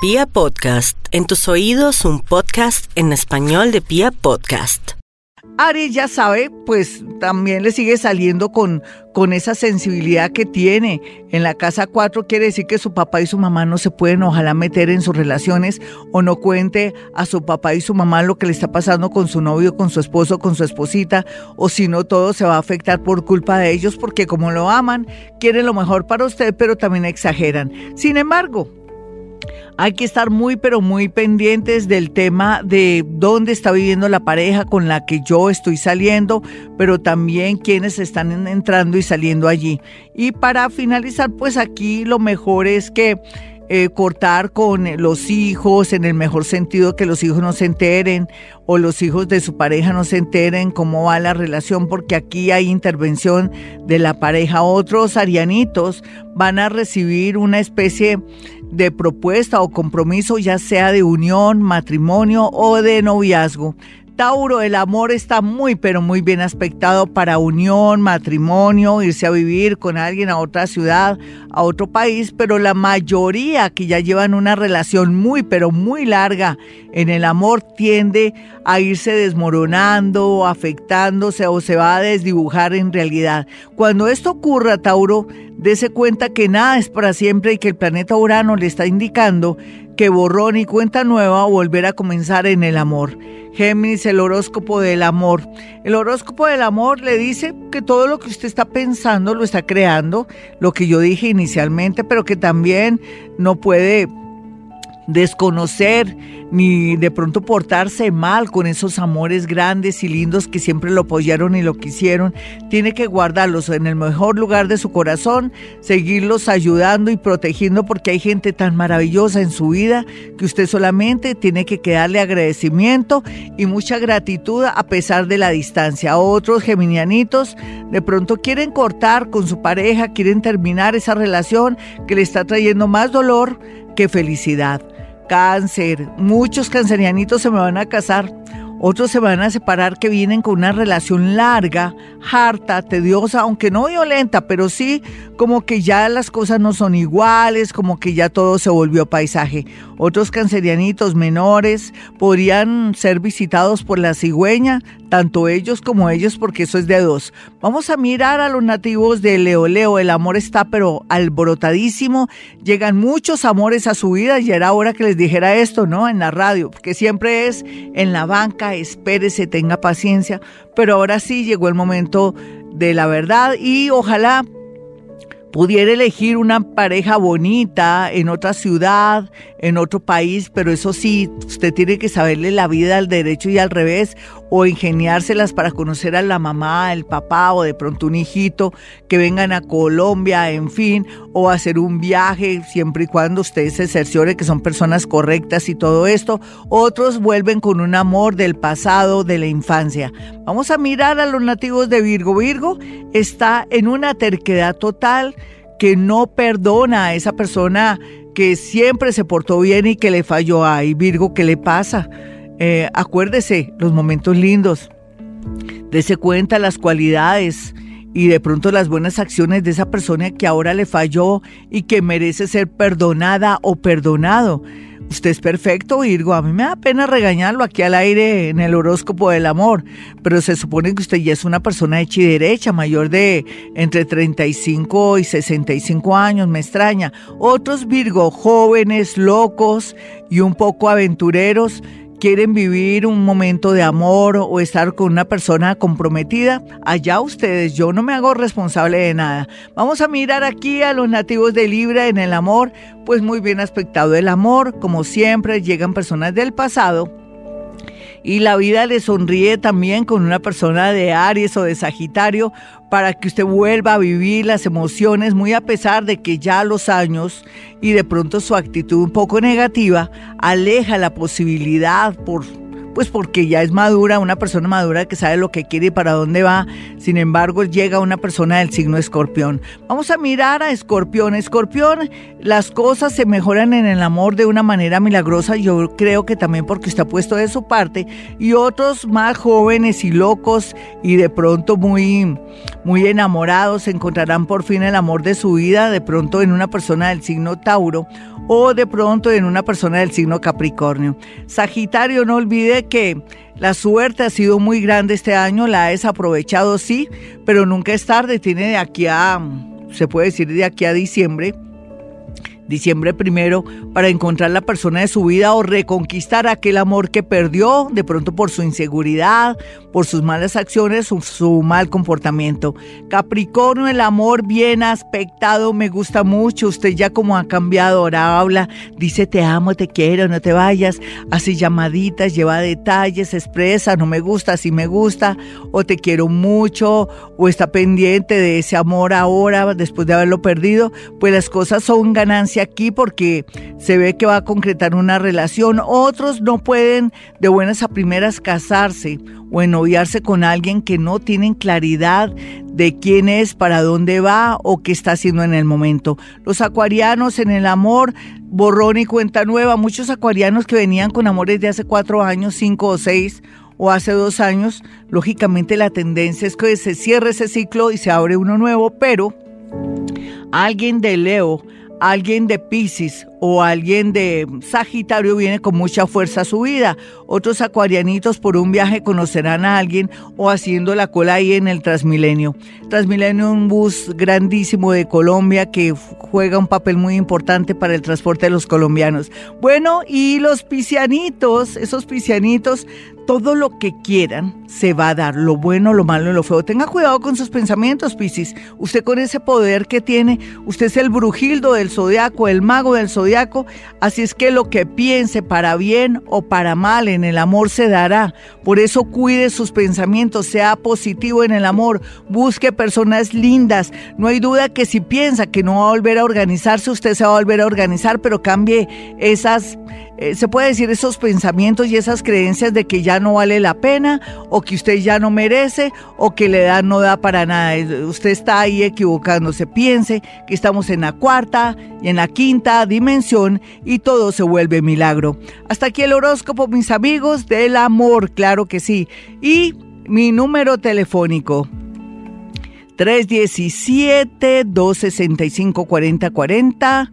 Pia Podcast, en tus oídos un podcast en español de Pia Podcast. Aries ya sabe, pues también le sigue saliendo con, con esa sensibilidad que tiene. En la casa 4 quiere decir que su papá y su mamá no se pueden ojalá meter en sus relaciones o no cuente a su papá y su mamá lo que le está pasando con su novio, con su esposo, con su esposita, o si no todo se va a afectar por culpa de ellos porque como lo aman, quieren lo mejor para usted, pero también exageran. Sin embargo, hay que estar muy, pero muy pendientes del tema de dónde está viviendo la pareja con la que yo estoy saliendo, pero también quiénes están entrando y saliendo allí. Y para finalizar, pues aquí lo mejor es que eh, cortar con los hijos, en el mejor sentido que los hijos no se enteren o los hijos de su pareja no se enteren cómo va la relación, porque aquí hay intervención de la pareja. Otros arianitos van a recibir una especie de propuesta o compromiso, ya sea de unión, matrimonio o de noviazgo. Tauro, el amor está muy, pero muy bien aspectado para unión, matrimonio, irse a vivir con alguien a otra ciudad, a otro país, pero la mayoría que ya llevan una relación muy, pero muy larga en el amor tiende a irse desmoronando, afectándose o se va a desdibujar en realidad. Cuando esto ocurra, Tauro, dése cuenta que nada es para siempre y que el planeta Urano le está indicando que borrón y cuenta nueva o volver a comenzar en el amor. Géminis, el horóscopo del amor. El horóscopo del amor le dice que todo lo que usted está pensando lo está creando, lo que yo dije inicialmente, pero que también no puede desconocer ni de pronto portarse mal con esos amores grandes y lindos que siempre lo apoyaron y lo quisieron. Tiene que guardarlos en el mejor lugar de su corazón, seguirlos ayudando y protegiendo porque hay gente tan maravillosa en su vida que usted solamente tiene que quedarle agradecimiento y mucha gratitud a pesar de la distancia. Otros geminianitos de pronto quieren cortar con su pareja, quieren terminar esa relación que le está trayendo más dolor que felicidad cáncer, muchos cancerianitos se me van a casar, otros se van a separar que vienen con una relación larga, harta, tediosa, aunque no violenta, pero sí como que ya las cosas no son iguales, como que ya todo se volvió paisaje. Otros cancerianitos menores podrían ser visitados por la cigüeña, tanto ellos como ellos, porque eso es de dos. Vamos a mirar a los nativos de Leo Leo. El amor está pero alborotadísimo. Llegan muchos amores a su vida y era hora que les dijera esto, ¿no? En la radio, porque siempre es en la banca, espérese, tenga paciencia. Pero ahora sí llegó el momento de la verdad y ojalá pudiera elegir una pareja bonita en otra ciudad, en otro país, pero eso sí, usted tiene que saberle la vida al derecho y al revés, o ingeniárselas para conocer a la mamá, el papá, o de pronto un hijito, que vengan a Colombia, en fin, o hacer un viaje, siempre y cuando usted se cerciore que son personas correctas y todo esto. Otros vuelven con un amor del pasado, de la infancia. Vamos a mirar a los nativos de Virgo. Virgo está en una terquedad total que no perdona a esa persona que siempre se portó bien y que le falló. Ay, Virgo, ¿qué le pasa? Eh, acuérdese los momentos lindos. Dese cuenta las cualidades y de pronto las buenas acciones de esa persona que ahora le falló y que merece ser perdonada o perdonado. Usted es perfecto, Virgo. A mí me da pena regañarlo aquí al aire en el horóscopo del amor, pero se supone que usted ya es una persona hecha y derecha, mayor de entre 35 y 65 años, me extraña. Otros Virgo, jóvenes, locos y un poco aventureros, quieren vivir un momento de amor o estar con una persona comprometida, allá ustedes, yo no me hago responsable de nada. Vamos a mirar aquí a los nativos de Libra en el amor, pues muy bien aspectado el amor, como siempre llegan personas del pasado y la vida le sonríe también con una persona de Aries o de Sagitario para que usted vuelva a vivir las emociones muy a pesar de que ya los años y de pronto su actitud un poco negativa aleja la posibilidad por pues porque ya es madura, una persona madura que sabe lo que quiere y para dónde va. Sin embargo, llega una persona del signo escorpión. Vamos a mirar a escorpión. Escorpión, las cosas se mejoran en el amor de una manera milagrosa. Yo creo que también porque está puesto de su parte. Y otros más jóvenes y locos y de pronto muy, muy enamorados encontrarán por fin el amor de su vida, de pronto en una persona del signo Tauro o de pronto en una persona del signo Capricornio. Sagitario, no olvide que la suerte ha sido muy grande este año, la ha desaprovechado sí, pero nunca es tarde, tiene de aquí a, se puede decir de aquí a diciembre diciembre primero, para encontrar la persona de su vida o reconquistar aquel amor que perdió, de pronto por su inseguridad, por sus malas acciones o su mal comportamiento. Capricornio, el amor bien aspectado, me gusta mucho. Usted ya como ha cambiado, ahora habla, dice te amo, te quiero, no te vayas, hace llamaditas, lleva detalles, expresa, no me gusta, sí me gusta, o te quiero mucho, o está pendiente de ese amor ahora, después de haberlo perdido, pues las cosas son aquí porque se ve que va a concretar una relación. Otros no pueden de buenas a primeras casarse o enoviarse con alguien que no tienen claridad de quién es, para dónde va o qué está haciendo en el momento. Los acuarianos en el amor, borrón y cuenta nueva. Muchos acuarianos que venían con amores de hace cuatro años, cinco o seis o hace dos años, lógicamente la tendencia es que se cierre ese ciclo y se abre uno nuevo, pero alguien de Leo alguien de Pisces o alguien de Sagitario viene con mucha fuerza a su vida. Otros acuarianitos por un viaje conocerán a alguien o haciendo la cola ahí en el Transmilenio. Transmilenio un bus grandísimo de Colombia que juega un papel muy importante para el transporte de los colombianos. Bueno, y los piscianitos, esos piscianitos todo lo que quieran se va a dar, lo bueno, lo malo y lo feo. Tenga cuidado con sus pensamientos, Piscis. Usted con ese poder que tiene, usted es el brujildo del zodiaco, el mago del zodiaco. Así es que lo que piense para bien o para mal en el amor se dará. Por eso cuide sus pensamientos, sea positivo en el amor, busque personas lindas. No hay duda que si piensa que no va a volver a organizarse, usted se va a volver a organizar, pero cambie esas eh, se puede decir esos pensamientos y esas creencias de que ya no vale la pena o que usted ya no merece o que la edad no da para nada. Usted está ahí equivocándose. Piense que estamos en la cuarta y en la quinta dimensión y todo se vuelve milagro. Hasta aquí el horóscopo, mis amigos, del amor, claro que sí. Y mi número telefónico. 317-265-4040